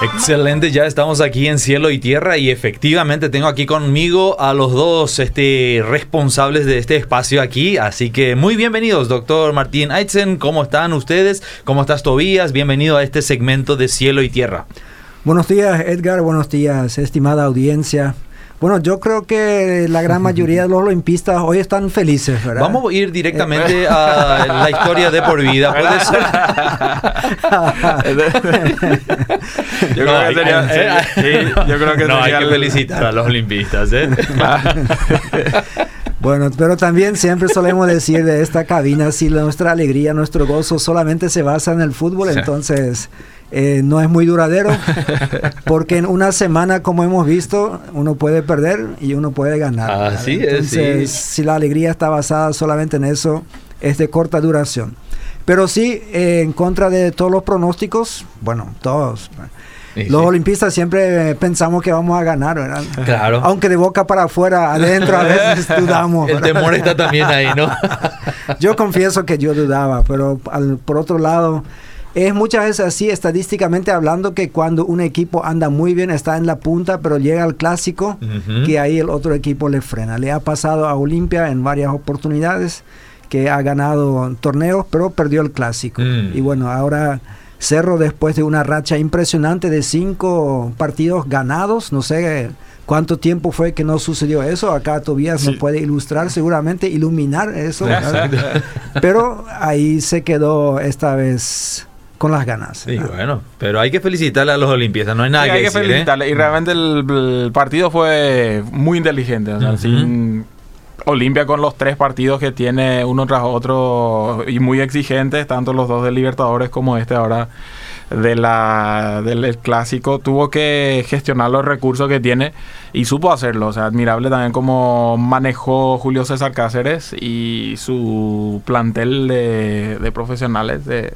Excelente, ya estamos aquí en Cielo y Tierra y efectivamente tengo aquí conmigo a los dos este, responsables de este espacio aquí, así que muy bienvenidos, doctor Martín Aitzen, ¿cómo están ustedes? ¿Cómo estás Tobías? Bienvenido a este segmento de Cielo y Tierra. Buenos días Edgar, buenos días estimada audiencia. Bueno, yo creo que la gran mayoría de los olimpistas hoy están felices, ¿verdad? Vamos a ir directamente a la historia de por vida, puede ser. yo, creo que sería, sí, yo creo que no, hay que felicitar a los olimpistas, ¿eh? Bueno, pero también siempre solemos decir de esta cabina, si nuestra alegría, nuestro gozo solamente se basa en el fútbol, entonces eh, no es muy duradero, porque en una semana, como hemos visto, uno puede perder y uno puede ganar. Así Entonces, si la alegría está basada solamente en eso, es de corta duración. Pero sí, eh, en contra de todos los pronósticos, bueno, todos. los olimpistas siempre pensamos que vamos a ganar, ¿verdad? Claro. Aunque de boca para afuera, adentro a veces dudamos. El temor está también ahí, ¿no? yo confieso que yo dudaba, pero por otro lado, es muchas veces así, estadísticamente hablando, que cuando un equipo anda muy bien, está en la punta, pero llega al clásico, que ahí el otro equipo le frena. Le ha pasado a Olimpia en varias oportunidades, que ha ganado torneos, pero perdió el clásico. Mm. Y bueno, ahora Cerro, después de una racha impresionante de cinco partidos ganados, no sé cuánto tiempo fue que no sucedió eso. Acá Tobías se puede ilustrar, seguramente iluminar eso. Pero ahí se quedó esta vez con las ganas. Sí, bueno, pero hay que felicitarle a los olimpistas, no hay nada que hay que ¿eh? felicitarle. Y realmente el, partido fue muy inteligente, o sea, sin Olimpia con los tres partidos que tiene uno tras otro y muy exigentes, tanto los dos de Libertadores como este ahora de la, del clásico, tuvo que gestionar los recursos que tiene y supo hacerlo. O sea, admirable también cómo manejó Julio César Cáceres y su plantel de, de profesionales de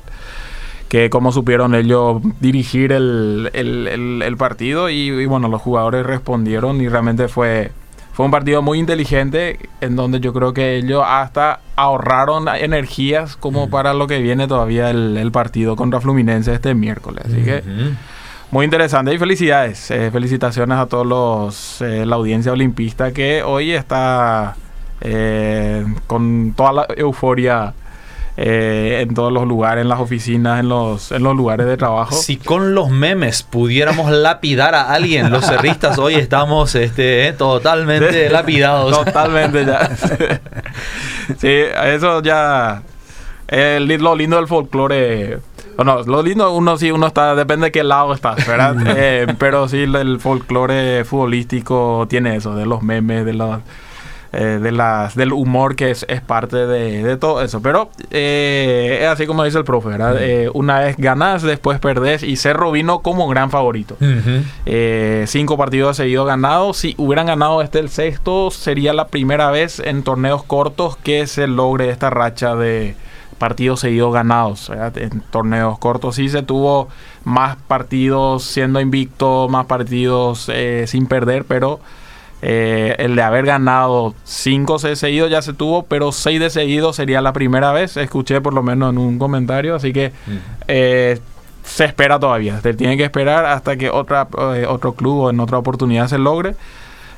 que cómo supieron ellos dirigir el, partido y, bueno, los jugadores respondieron y realmente fue, fue un partido muy inteligente en donde yo creo que ellos hasta ahorraron energías como para lo que viene todavía el, partido contra Fluminense este miércoles. Así que muy interesante y felicidades. Eh, felicitaciones a todos los, eh, la audiencia olimpista que hoy está eh, con toda la euforia eh, en todos los lugares, en las oficinas, en los, en los lugares de trabajo. Si con los memes pudiéramos lapidar a alguien, los cerristas hoy estamos este, eh, totalmente lapidados. Totalmente ya. sí, eso ya... El, lo lindo del folclore... No, lo lindo uno sí, uno está, depende de qué lado estás, ¿verdad? Eh, pero sí, el folclore futbolístico tiene eso, de los memes, de los eh, de las, del humor que es, es parte de, de, todo eso. Pero eh, es así como dice el profe, ¿verdad? Eh, una vez ganas, después perdés y Cerro vino como gran favorito. cinco partidos seguidos ganados. Si hubieran ganado este el sexto, sería la primera vez en torneos cortos que se logre esta racha de partidos seguidos ganados. En torneos cortos sí se tuvo más partidos siendo invicto, más partidos sin perder, pero eh, el de haber ganado 5 de seguido ya se tuvo, pero 6 de seguido sería la primera vez. Escuché por lo menos en un comentario, así que eh, se espera todavía. Se tiene que esperar hasta que otra, eh, otro club o en otra oportunidad se logre.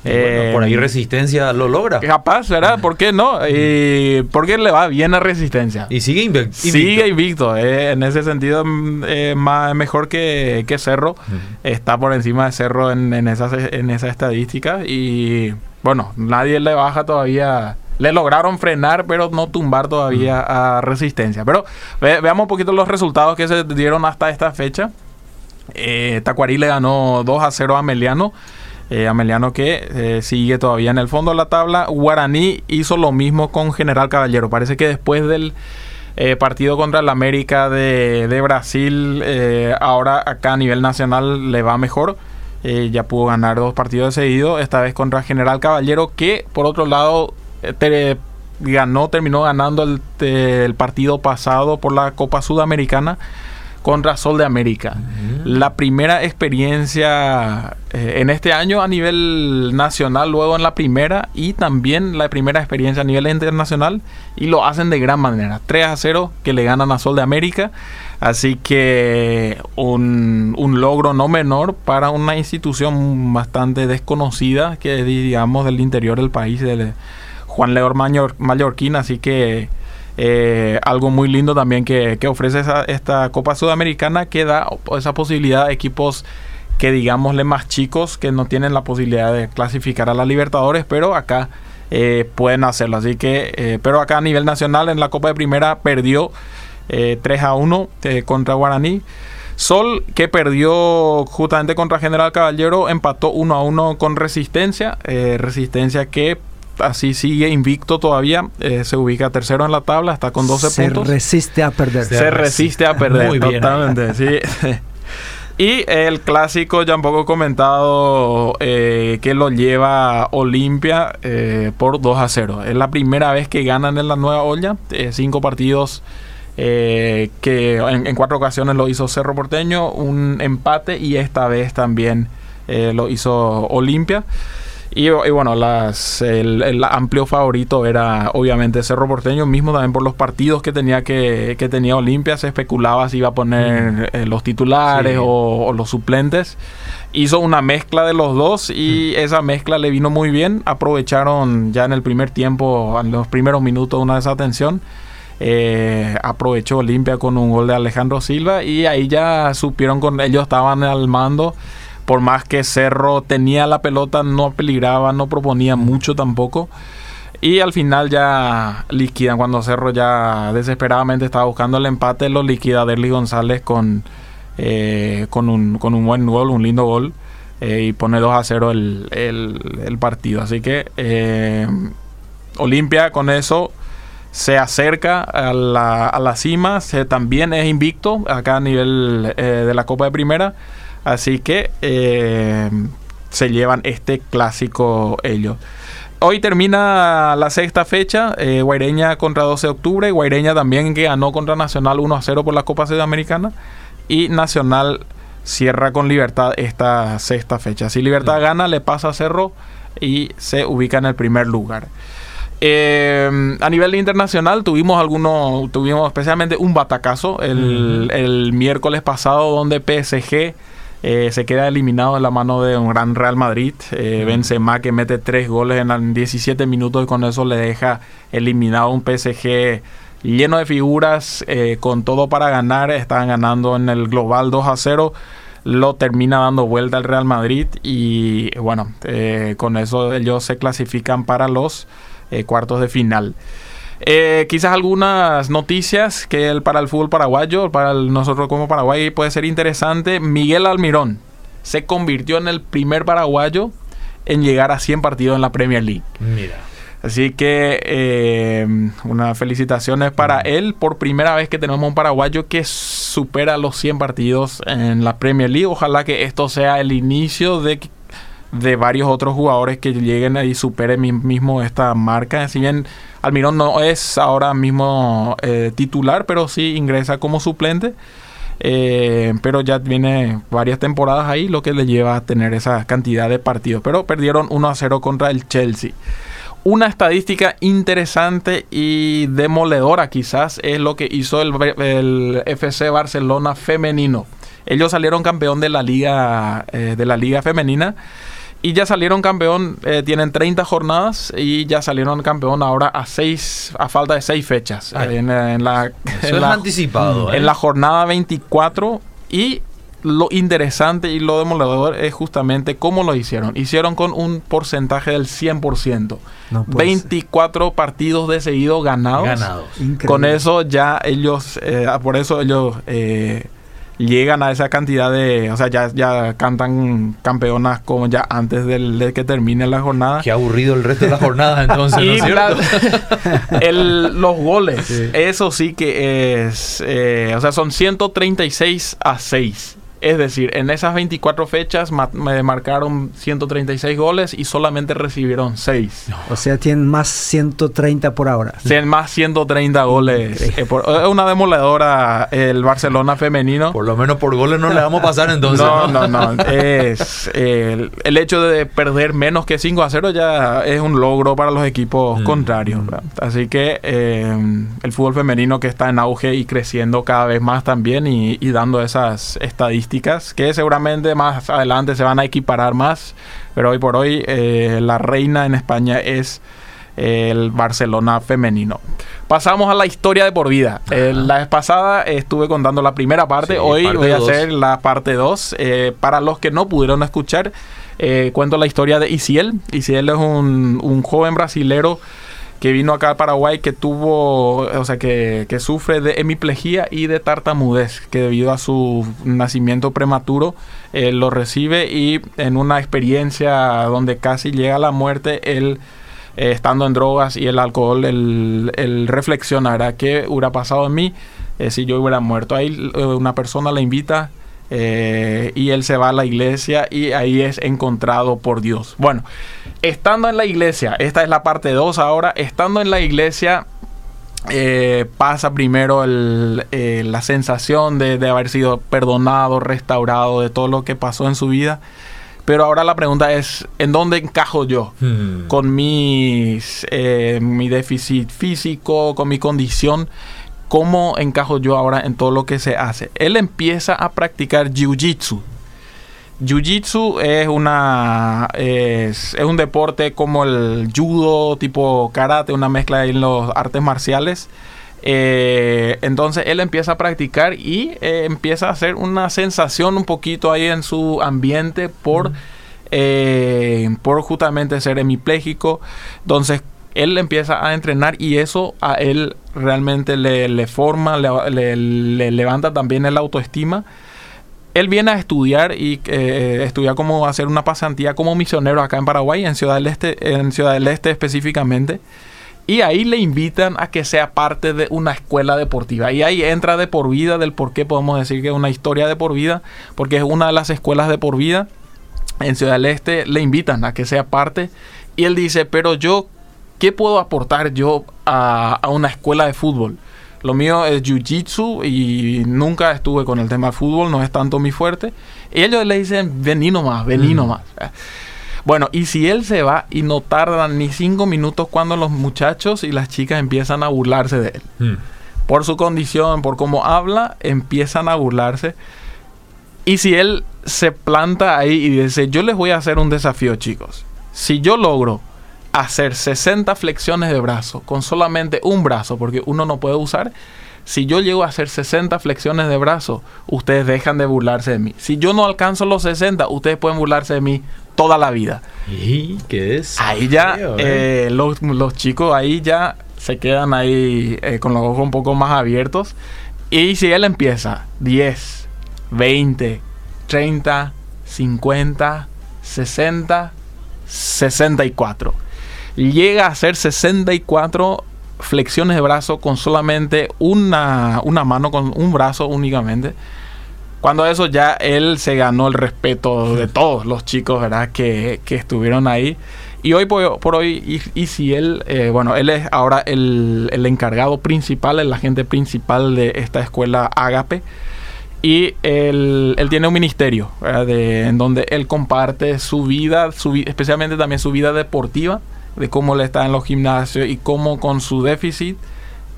Eh, por ahí Resistencia lo logra. Capaz, ¿verdad? ¿Por qué no? Y porque le va bien a Resistencia. Y sigue invicto. Sigue invicto. Eh, en ese sentido, mm, eh, más, mejor que, Cerro. Está por encima de Cerro en, en, esa, en esa estadística. Y bueno, nadie le baja todavía. Le lograron frenar, pero no tumbar todavía a Resistencia. Pero veamos un poquito los resultados que se dieron hasta esta fecha. Tacuarí le ganó 2 a 0 a Meliano. Eh, Ameliano que eh, sigue todavía en el fondo de la tabla. Guaraní hizo lo mismo con General Caballero. Parece que después del eh, partido contra el América de, Brasil, ahora acá a nivel nacional le va mejor. ya pudo ganar dos partidos seguidos, esta vez contra General Caballero, que por otro lado ganó, terminó ganando el, el partido pasado por la Copa Sudamericana contra Sol de América. La primera experiencia eh, en este año a nivel nacional, luego en la primera y también la primera experiencia a nivel internacional y lo hacen de gran manera. 3 a 0 que le ganan a Sol de América. Así que un, un, logro no menor para una institución bastante desconocida que digamos del interior del país, de Juan León Mayor, Mallorquín. Así que eh, algo muy lindo también que, ofrece esta Copa Sudamericana que da esa posibilidad a equipos que digámosle más chicos que no tienen la posibilidad de clasificar a la Libertadores, pero acá eh, pueden hacerlo. Así que, eh, pero acá a nivel nacional en la Copa de Primera perdió 3 a 1 contra Guaraní. Sol, que perdió justamente contra General Caballero, empató 1 a 1 con Resistencia. Resistencia que así sigue invicto todavía. Eh, se ubica tercero en la tabla, está con 12 puntos. Se resiste a perder. Se, resiste a perder, Muy totalmente, sí. Y el clásico, ya un poco comentado, eh, que lo lleva Olimpia eh, por 2 a 0. Es la primera vez que ganan en la nueva olla. cinco partidos que en, en, cuatro ocasiones lo hizo Cerro Porteño, un empate y esta vez también lo hizo Olimpia. Y, bueno, las, el, amplio favorito era obviamente Cerro Porteño, mismo también por los partidos que tenía que, que tenía Olimpia, se especulaba si iba a poner eh, los titulares o, los suplentes. Hizo una mezcla de los dos y esa mezcla le vino muy bien. Aprovecharon ya en el primer tiempo, en los primeros minutos, una desatención. Eh, aprovechó Olimpia con un gol de Alejandro Silva y ahí ya supieron con ellos estaban al mando por más que Cerro tenía la pelota, no peligraba, no proponía mucho tampoco. Y al final ya liquidan, cuando Cerro ya desesperadamente estaba buscando el empate, lo liquida Derly González con, eh, con, un, con un buen gol, un lindo gol. Eh, y pone 2 a 0 el, el, partido. Así que eh, Olimpia con eso se acerca a la, a la cima. Se, también es invicto acá a nivel de la Copa de Primera. Así que eh, se llevan este clásico ellos. Hoy termina la sexta fecha, eh, Guaireña contra 12 de octubre, Guaireña también que ganó contra Nacional 1 a 0 por la Copa Sudamericana y Nacional cierra con Libertad esta sexta fecha. Si Libertad gana, le pasa a Cerro y se ubica en el primer lugar. Eh, a nivel internacional tuvimos algunos, tuvimos especialmente un batacazo el, el miércoles pasado donde PSG eh, se queda eliminado en la mano de un gran Real Madrid. Eh, Benzema que mete tres goles en 17 minutos y con eso le deja eliminado un PSG lleno de figuras, eh, con todo para ganar. Estaban ganando en el global 2 a 0. Lo termina dando vuelta el Real Madrid y bueno, eh, con eso ellos se clasifican para los cuartos de final. Eh, quizás algunas noticias que el, para el fútbol paraguayo, para nosotros como Paraguay puede ser interesante. Miguel Almirón se convirtió en el primer paraguayo en llegar a 100 partidos en la Premier League. Mira. Así que eh, unas felicitaciones para él. Por primera vez que tenemos un paraguayo que supera los 100 partidos en la Premier League. Ojalá que esto sea el inicio de, de varios otros jugadores que lleguen y superen mismo esta marca. Si bien Almirón no es ahora mismo eh, titular, pero sí ingresa como suplente. Eh, pero ya viene varias temporadas ahí, lo que le lleva a tener esa cantidad de partidos. Pero perdieron 1 a 0 contra el Chelsea. Una estadística interesante y demoledora quizás es lo que hizo el, FC Barcelona femenino. Ellos salieron campeón de la liga, eh, de la liga femenina y ya salieron campeón, eh, tienen 30 jornadas y ya salieron campeón ahora a seis, a falta de seis fechas. en, la, anticipado. En ¿eh? la jornada 24 y lo interesante y lo demoledor es justamente cómo lo hicieron. Hicieron con un porcentaje del 100%. 24 partidos de seguido ganados. Ganados. Con eso ya ellos, eh, por eso ellos llegan a esa cantidad de, o sea, ya, ya cantan campeonas como ya antes del, de que termine la jornada. Qué aburrido el resto de la jornada entonces, ¿no es cierto? el, los goles, eso sí que es, eh, o sea, son 136 a 6. Es decir, en esas 24 fechas me marcaron 136 goles y solamente recibieron 6. O sea, tienen más 130 por ahora. Tienen más 130 goles. Eh, es una demoledora el Barcelona femenino. Por lo menos por goles no le vamos a pasar entonces. No, no, no. es, el, hecho de perder menos que 5 a 0 ya es un logro para los equipos mm. contrarios. Así que eh, el fútbol femenino que está en auge y creciendo cada vez más también y dando esas estadísticas que seguramente más adelante se van a equiparar más, pero hoy por hoy eh, la reina en España es el Barcelona femenino. Pasamos a la historia de por vida. la vez pasada estuve contando la primera parte, hoy voy a hacer la parte 2. Eh, para los que no pudieron escuchar, eh, cuento la historia de Isiel. Isiel es un, un joven brasilero que vino acá a Paraguay que tuvo, o sea, que, sufre de hemiplegia y de tartamudez, que debido a su nacimiento prematuro eh, lo recibe y en una experiencia donde casi llega a la muerte, él... Eh, estando en drogas y el alcohol, él, él reflexionará qué hubiera pasado en mí eh, si yo hubiera muerto. Ahí una persona le invita eh, y él se va a la iglesia y ahí es encontrado por Dios. Bueno, estando en la iglesia, esta es la parte 2 ahora, estando en la iglesia eh, pasa primero eh, la sensación de, haber sido perdonado, restaurado de todo lo que pasó en su vida. Pero ahora la pregunta es, ¿en dónde encajo yo? Hmm. Con mis, mi déficit físico, con mi condición. ¿Cómo encajo yo ahora en todo lo que se hace? Él empieza a practicar jiu-jitsu. Jiu-jitsu es una es, un deporte como el judo, tipo karate, una mezcla en los artes marciales. Eh, entonces él empieza a practicar y eh, empieza a hacer una sensación un poquito ahí en su ambiente por, eh, por justamente ser hemipléjico. Entonces él empieza a entrenar y eso a él realmente le, forma, le, levanta también el autoestima. Él viene a estudiar y eh, estudia cómo hacer una pasantía como misionero acá en Paraguay, en Ciudad del Este, en Ciudad del Este específicamente. Y ahí le invitan a que sea parte de una escuela deportiva. Y ahí entra de por vida del por qué podemos decir que es una historia de por vida, porque es una de las escuelas de por vida. En Ciudad del Este le invitan a que sea parte. Y él dice, pero yo ¿qué puedo aportar yo a, una escuela de fútbol? Lo mío es jiu-jitsu y nunca estuve con el tema de fútbol, no es tanto mi fuerte. Y ellos le dicen, vení nomás, vení mm. nomás. Bueno, y si él se va y no tardan ni cinco minutos cuando los muchachos y las chicas empiezan a burlarse de él. Mm. Por su condición, por cómo habla, empiezan a burlarse. Y si él se planta ahí y dice, yo les voy a hacer un desafío, chicos. Si yo logro hacer 60 flexiones de brazo con solamente un brazo, porque uno no puede usar. Si yo llego a hacer 60 flexiones de brazo, ustedes dejan de burlarse de mí. Si yo no alcanzo los 60, ustedes pueden burlarse de mí toda la vida. ¿Y qué es? Ahí ya, ¿eh? Eh, los, chicos ahí ya se quedan ahí eh, con los ojos un poco más abiertos. Y si él empieza 10, 20, 30, 50, 60, 64 llega a hacer 64 flexiones de brazo con solamente una, una mano, con un brazo únicamente. Cuando eso ya él se ganó el respeto de todos los chicos, ¿verdad? Que, estuvieron ahí. Y hoy por, hoy, y, si él, eh, bueno, él es ahora el, encargado principal, el agente principal de esta escuela Agape. Y él, tiene un ministerio, de, en donde él comparte su vida, su, especialmente también su vida deportiva de cómo le está en los gimnasios y cómo con su déficit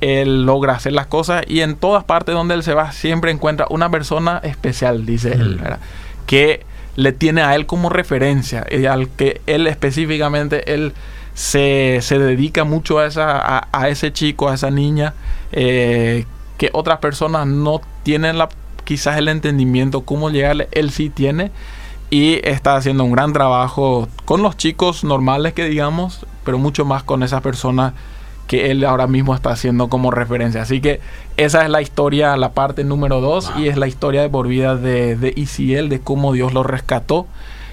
él logra hacer las cosas. Y en todas partes donde él se va siempre encuentra una persona especial, dice él, mm. que le tiene a él como referencia y al que él específicamente él se, dedica mucho a, esa, a, ese chico, a esa niña, eh, que otras personas no tienen la, quizás el entendimiento cómo llegarle, él sí tiene y está haciendo un gran trabajo con los chicos normales que digamos, pero mucho más con esas personas que él ahora mismo está haciendo como referencia. Así que esa es la historia, la parte número dos, y es la historia de por vida de, de Isiel, de cómo Dios lo rescató.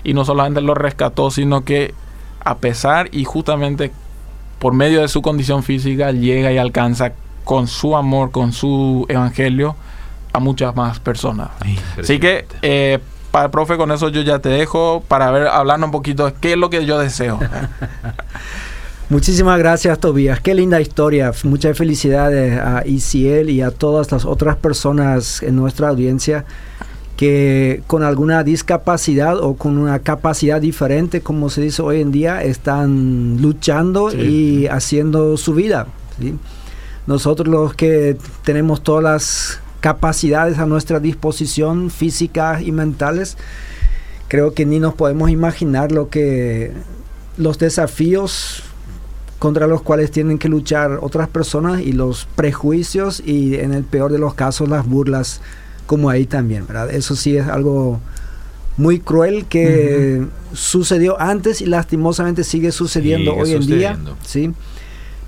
Y no solamente lo rescató, sino que a pesar y justamente por medio de su condición física llega y alcanza con su amor, con su evangelio, a muchas más personas. Así que, eh, para profe, con eso yo ya te dejo para ver, hablando un poquito de qué es lo que yo deseo. Muchísimas gracias, Tobías. Qué linda historia. Muchas felicidades a Isiel y a todas las otras personas en nuestra audiencia que con alguna discapacidad o con una capacidad diferente, como se dice hoy en día, están luchando y haciendo su vida. Nosotros los que tenemos todas las capacidades a nuestra disposición, físicas y mentales, creo que ni nos podemos imaginar lo que los desafíos contra los cuales tienen que luchar otras personas y los prejuicios y en el peor de los casos las burlas como ahí también, ¿verdad? Eso sí es algo muy cruel que sucedió antes y lastimosamente sigue sucediendo hoy en día, ¿sí?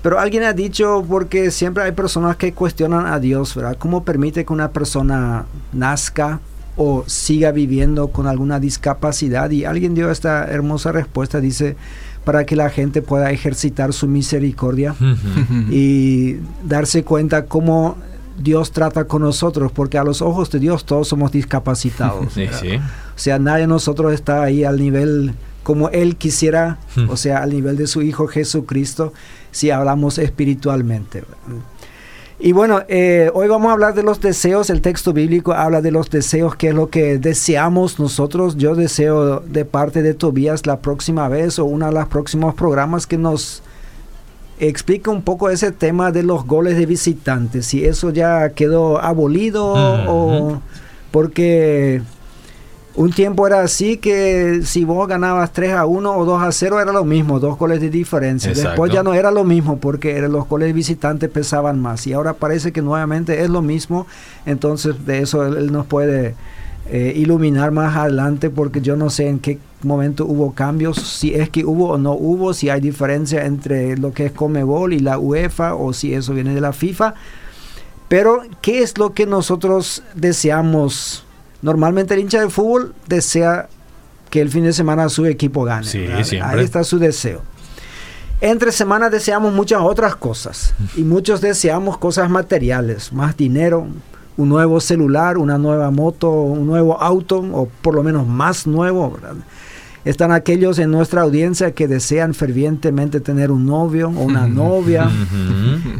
Pero alguien ha dicho, porque siempre hay personas que cuestionan a Dios, ¿verdad? ¿Cómo permite que una persona nazca o siga viviendo con alguna discapacidad? Y alguien dio esta hermosa respuesta, dice, para que la gente pueda ejercitar su misericordia y darse cuenta cómo Dios trata con nosotros, porque a los ojos de Dios todos somos discapacitados. O sea, nadie de nosotros está ahí al nivel como Él quisiera, o sea, al nivel de su Hijo Jesucristo, si hablamos espiritualmente. Y bueno, eh, hoy vamos a hablar de los deseos. El texto bíblico habla de los deseos, que es lo que deseamos nosotros. Yo deseo de parte de Tobías la próxima vez o uno de los próximos programas que nos explique un poco ese tema de los goles de visitantes. Si eso ya quedó abolido o porque un tiempo era así que si vos ganabas 3 a 1 o 2 a 0 era lo mismo, dos goles de diferencia. Después ya no era lo mismo porque los goles visitantes pesaban más y ahora parece que nuevamente es lo mismo. Entonces de eso él, nos puede eh, iluminar más adelante porque yo no sé en qué momento hubo cambios, si es que hubo o no hubo, si hay diferencia entre lo que es Comebol y la UEFA o si eso viene de la FIFA. Pero, ¿qué es lo que nosotros deseamos? Normalmente el hincha de fútbol desea que el fin de semana su equipo gane. Ahí está su deseo. Entre semanas deseamos muchas otras cosas y muchos deseamos cosas materiales, más dinero, un nuevo celular, una nueva moto, un nuevo auto o por lo menos más nuevo. ¿verdad? Están aquellos en nuestra audiencia que desean fervientemente tener un novio o una novia.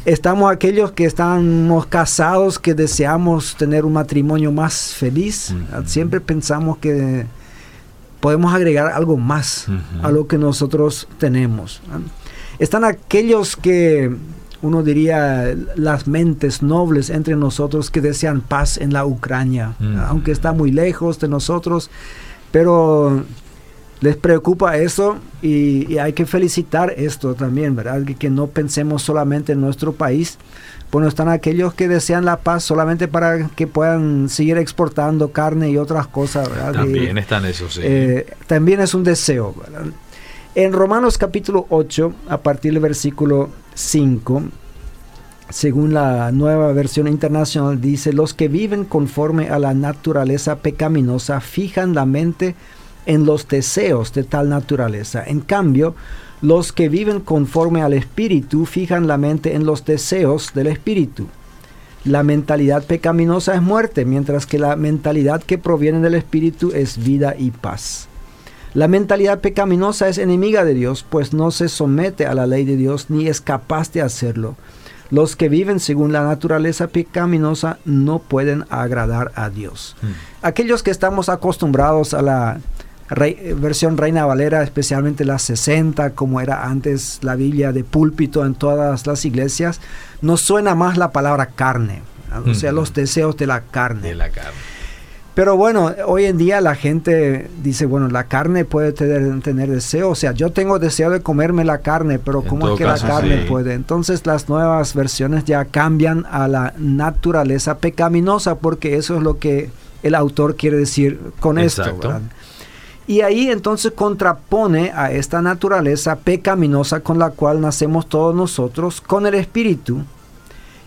Estamos aquellos que estamos casados que deseamos tener un matrimonio más feliz. Siempre pensamos que podemos agregar algo más a lo que nosotros tenemos. Están aquellos que uno diría las mentes nobles entre nosotros que desean paz en la Ucrania, aunque está muy lejos de nosotros, pero les preocupa eso y, hay que felicitar esto también, ¿verdad? Que, no pensemos solamente en nuestro país. Bueno, están aquellos que desean la paz solamente para que puedan seguir exportando carne y otras cosas, ¿verdad? También están esos, sí. Eh, también es un deseo, ¿verdad? En Romanos capítulo 8, a partir del versículo 5, según la nueva versión internacional, dice, los que viven conforme a la naturaleza pecaminosa fijan la mente en los deseos de tal naturaleza. En cambio, los que viven conforme al Espíritu fijan la mente en los deseos del Espíritu. La mentalidad pecaminosa es muerte, mientras que la mentalidad que proviene del Espíritu es vida y paz. La mentalidad pecaminosa es enemiga de Dios, pues no se somete a la ley de Dios ni es capaz de hacerlo. Los que viven según la naturaleza pecaminosa no pueden agradar a Dios. Hmm. Aquellos que estamos acostumbrados a la versión Reina Valera, especialmente la 60, como era antes la Biblia de púlpito en todas las iglesias, nos suena más la palabra carne, o sea, los deseos de la carne. De la carne. Pero bueno, hoy en día la gente dice, bueno, la carne puede tener, tener deseo, o sea, yo tengo deseo de comerme la carne, pero ¿cómo es que la carne puede? Entonces las nuevas versiones ya cambian a la naturaleza pecaminosa, porque eso es lo que el autor quiere decir con esto. Y ahí entonces contrapone a esta naturaleza pecaminosa con la cual nacemos todos nosotros con el espíritu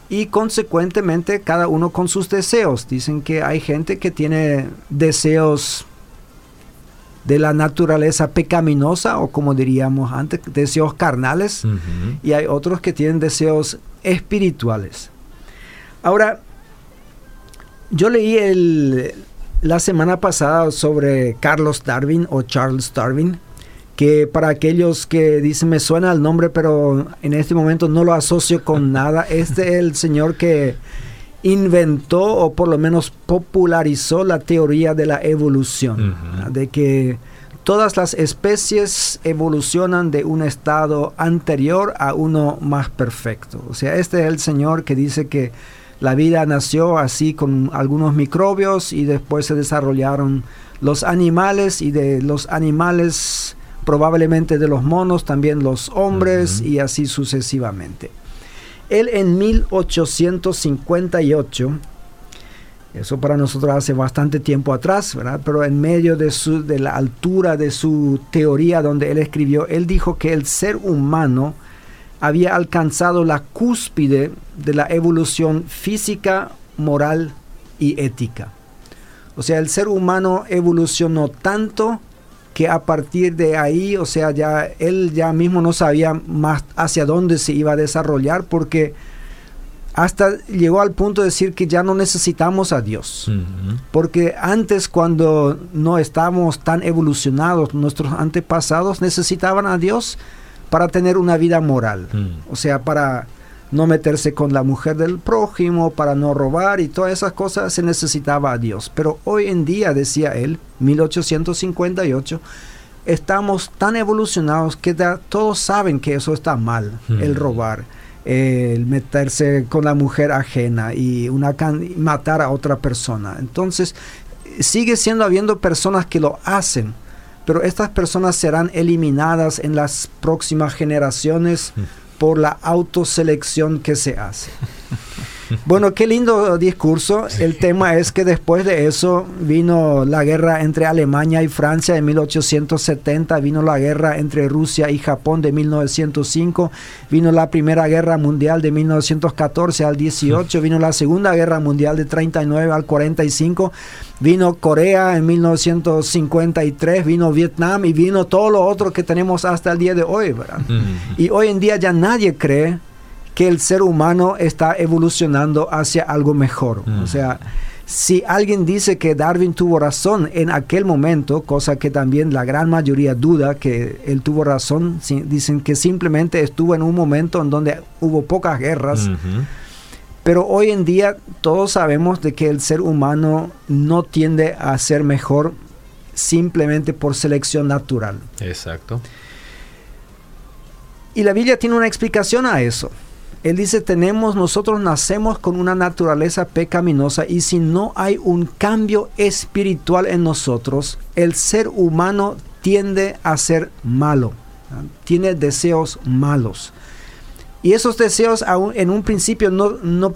y consecuentemente cada uno con sus deseos. Dicen que hay gente que tiene deseos de la naturaleza pecaminosa o como diríamos antes, deseos carnales y hay otros que tienen deseos espirituales. Ahora, yo leí el, la semana pasada sobre Carlos Darwin o Charles Darwin, que para aquellos que dicen me suena el nombre, pero en este momento no lo asocio con nada, este es el señor que inventó o por lo menos popularizó la teoría de la evolución, de que todas las especies evolucionan de un estado anterior a uno más perfecto. O sea, este es el señor que dice que la vida nació así con algunos microbios y después se desarrollaron los animales y de los animales probablemente de los monos también los hombres y así sucesivamente. Él en 1858, eso para nosotros hace bastante tiempo atrás, ¿verdad? pero en medio de, su, de la altura de su teoría donde él escribió, él dijo que el ser humano había alcanzado la cúspide de la evolución física, moral y ética. O sea, el ser humano evolucionó tanto que a partir de ahí, o sea, ya él ya mismo no sabía más hacia dónde se iba a desarrollar porque hasta llegó al punto de decir que ya no necesitamos a Dios. Porque antes cuando no estábamos tan evolucionados, nuestros antepasados necesitaban a Dios para tener una vida moral. Mm. O sea, para no meterse con la mujer del prójimo, para no robar y todas esas cosas se necesitaba a Dios. Pero hoy en día, decía él, 1858, estamos tan evolucionados que todos saben que eso está mal, mm. el robar, el meterse con la mujer ajena y una matar a otra persona. Entonces, sigue siendo habiendo personas que lo hacen pero estas personas serán eliminadas en las próximas generaciones mm. por la autoselección que se hace. Bueno, qué lindo discurso. El tema es que después de eso vino la guerra entre Alemania y Francia. En 1870, vino la guerra entre Rusia y Japón de 1905, vino la Primera Guerra Mundial de 1914 al 18, vino la Segunda Guerra Mundial de 39 al 45, vino Corea en 1953, vino Vietnam y vino todo lo otro que tenemos hasta el día de hoy. Y hoy en día ya nadie cree que el ser humano está evolucionando hacia algo mejor. O mm. sea, si alguien dice que Darwin tuvo razón en aquel momento, cosa que también la gran mayoría duda que él tuvo razón, dicen que simplemente estuvo en un momento en donde hubo pocas guerras. Pero hoy en día todos sabemos de que el ser humano no tiende a ser mejor simplemente por selección natural. Exacto. Y la Biblia tiene una explicación a eso. Él dice, tenemos, nosotros nacemos con una naturaleza pecaminosa y si no hay un cambio espiritual en nosotros, el ser humano tiende a ser malo, tiene deseos malos. Y esos deseos aún en un principio no, no,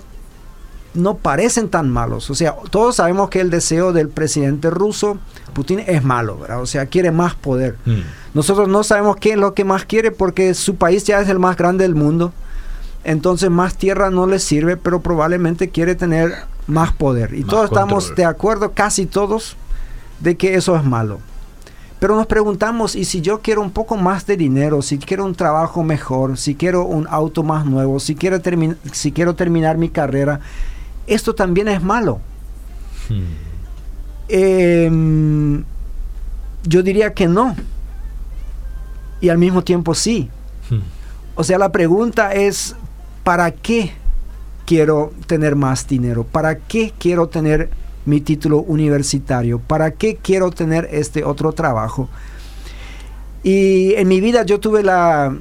no parecen tan malos. O sea, todos sabemos que el deseo del presidente ruso, Putin, es malo, O sea, quiere más poder. Mm. Nosotros no sabemos qué es lo que más quiere porque su país ya es el más grande del mundo entonces más tierra no le sirve, pero probablemente quiere tener más poder. Y todos estamos de acuerdo, casi todos, de que eso es malo. Pero nos preguntamos, ¿y si yo quiero un poco más de dinero, si quiero un trabajo mejor, si quiero un auto más nuevo, si quiero, si quiero terminar mi carrera, esto también es malo? Hmm. Em, yo diría que no. Y al mismo tiempo sí. Hmm. O sea, la pregunta es, ¿para qué quiero tener más dinero? ¿Para qué quiero tener mi título universitario? ¿Para qué quiero tener este otro trabajo? Y en mi vida yo tuve la,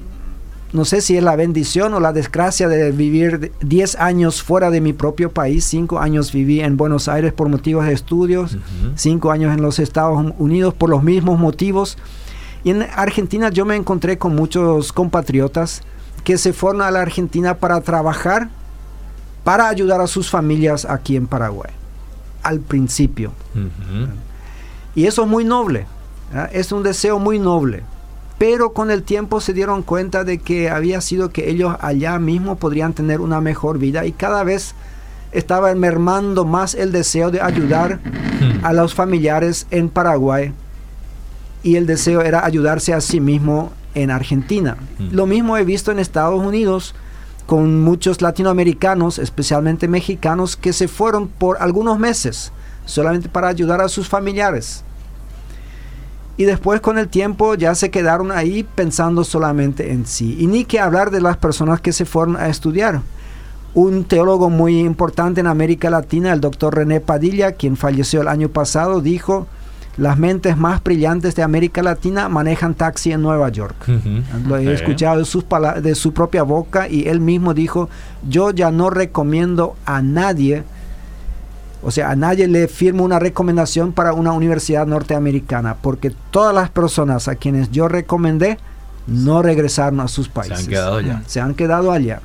no sé si es la bendición o la desgracia de vivir 10 años fuera de mi propio país. 5 años viví en Buenos Aires por motivos de estudios, 5 años en los Estados Unidos por los mismos motivos. Y en Argentina yo me encontré con muchos compatriotas que se fueron a la Argentina para trabajar, para ayudar a sus familias aquí en Paraguay, al principio. Y eso es muy noble, es un deseo muy noble. Pero con el tiempo se dieron cuenta de que había sido que ellos allá mismo podrían tener una mejor vida y cada vez estaba mermando más el deseo de ayudar a los familiares en Paraguay y el deseo era ayudarse a sí mismo en Argentina. Mm. Lo mismo he visto en Estados Unidos con muchos latinoamericanos, especialmente mexicanos, que se fueron por algunos meses solamente para ayudar a sus familiares. Y después con el tiempo ya se quedaron ahí pensando solamente en sí. Y ni que hablar de las personas que se fueron a estudiar. Un teólogo muy importante en América Latina, el doctor René Padilla, quien falleció el año pasado, dijo, las mentes más brillantes de América Latina manejan taxi en Nueva York. Lo he escuchado de, sus de su propia boca y él mismo dijo, yo ya no recomiendo a nadie o sea, a nadie le firmo una recomendación para una universidad norteamericana, porque todas las personas a quienes yo recomendé no regresaron a sus países. Se han quedado allá. Se han quedado allá.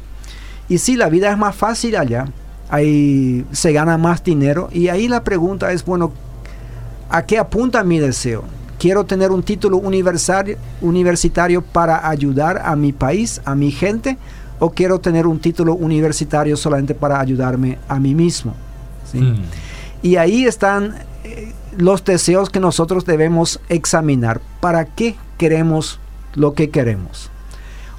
Y sí, la vida es más fácil allá, ahí se gana más dinero, y ahí la pregunta es, bueno, ¿a qué apunta mi deseo? Quiero tener un título universitario para ayudar a mi país, a mi gente, o quiero tener un título universitario solamente para ayudarme a mí mismo. Mm. Y ahí están eh, los deseos que nosotros debemos examinar. ¿Para qué queremos lo que queremos?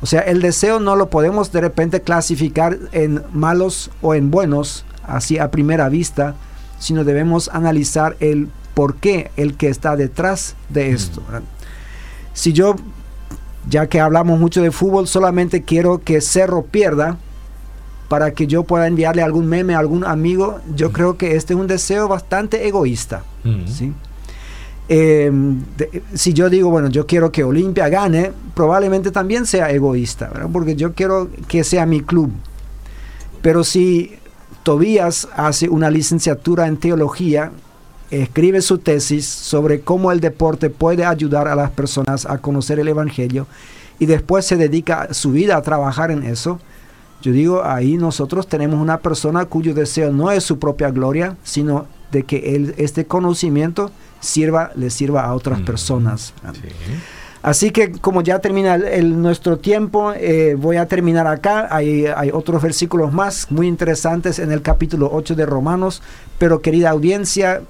O sea, el deseo no lo podemos de repente clasificar en malos o en buenos, así a primera vista, sino debemos analizar el por qué, el que está detrás de esto. Si yo, ya que hablamos mucho de fútbol, solamente quiero que Cerro pierda, para que yo pueda enviarle algún meme a algún amigo, yo creo que este es un deseo bastante egoísta. ¿sí? Em, si yo digo, bueno, yo quiero que Olimpia gane, probablemente también sea egoísta, porque yo quiero que sea mi club. Pero si Tobías hace una licenciatura en teología, escribe su tesis sobre cómo el deporte puede ayudar a las personas a conocer el Evangelio y después se dedica su vida a trabajar en eso, yo digo, ahí nosotros tenemos una persona cuyo deseo no es su propia gloria, sino de que este conocimiento sirva, le sirva a otras personas. Así que como ya termina el, nuestro tiempo, eh, voy a terminar acá. Hay, hay, otros versículos más muy interesantes en el capítulo 8 de Romanos, pero querida audiencia,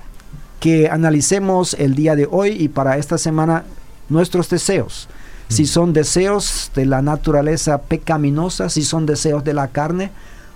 que analicemos el día de hoy y para esta semana nuestros deseos si son deseos de la naturaleza pecaminosa, si son deseos de la carne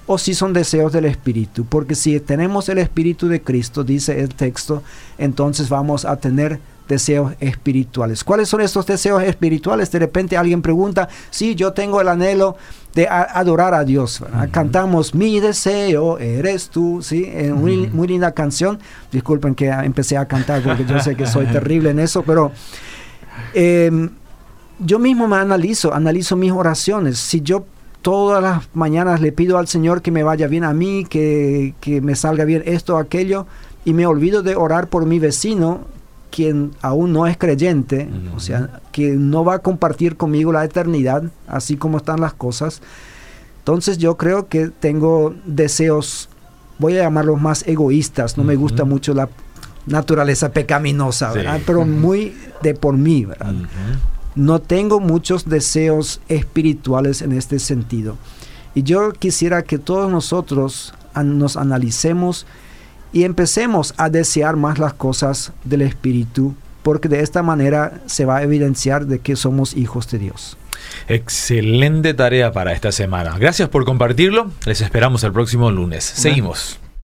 o si son deseos del Espíritu. Porque si tenemos el Espíritu de Cristo, dice el texto, entonces vamos a tener deseos espirituales. ¿Cuáles son estos deseos espirituales? De repente alguien pregunta, sí, yo tengo el anhelo de adorar a Dios. Cantamos Mi deseo eres tú, ¿sí? En muy, muy, linda canción. Disculpen que empecé a cantar porque yo sé que soy terrible en eso, pero... Eh, yo mismo me analizo, analizo mis oraciones. Si yo todas las mañanas le pido al Señor que me vaya bien a mí, que, me salga bien esto o aquello, y me olvido de orar por mi vecino, quien aún no es creyente, o sea, que no va a compartir conmigo la eternidad, así como están las cosas. Entonces yo creo que tengo deseos, voy a llamarlos más egoístas, no me gusta mucho la naturaleza pecaminosa, ¿verdad? Pero muy de por mí, ¿verdad? no tengo muchos deseos espirituales en este sentido. Y yo quisiera que todos nosotros nos analicemos y empecemos a desear más las cosas del Espíritu, porque de esta manera se va a evidenciar de que somos hijos de Dios. Excelente tarea para esta semana. Gracias por compartirlo. Les esperamos el próximo lunes. Seguimos.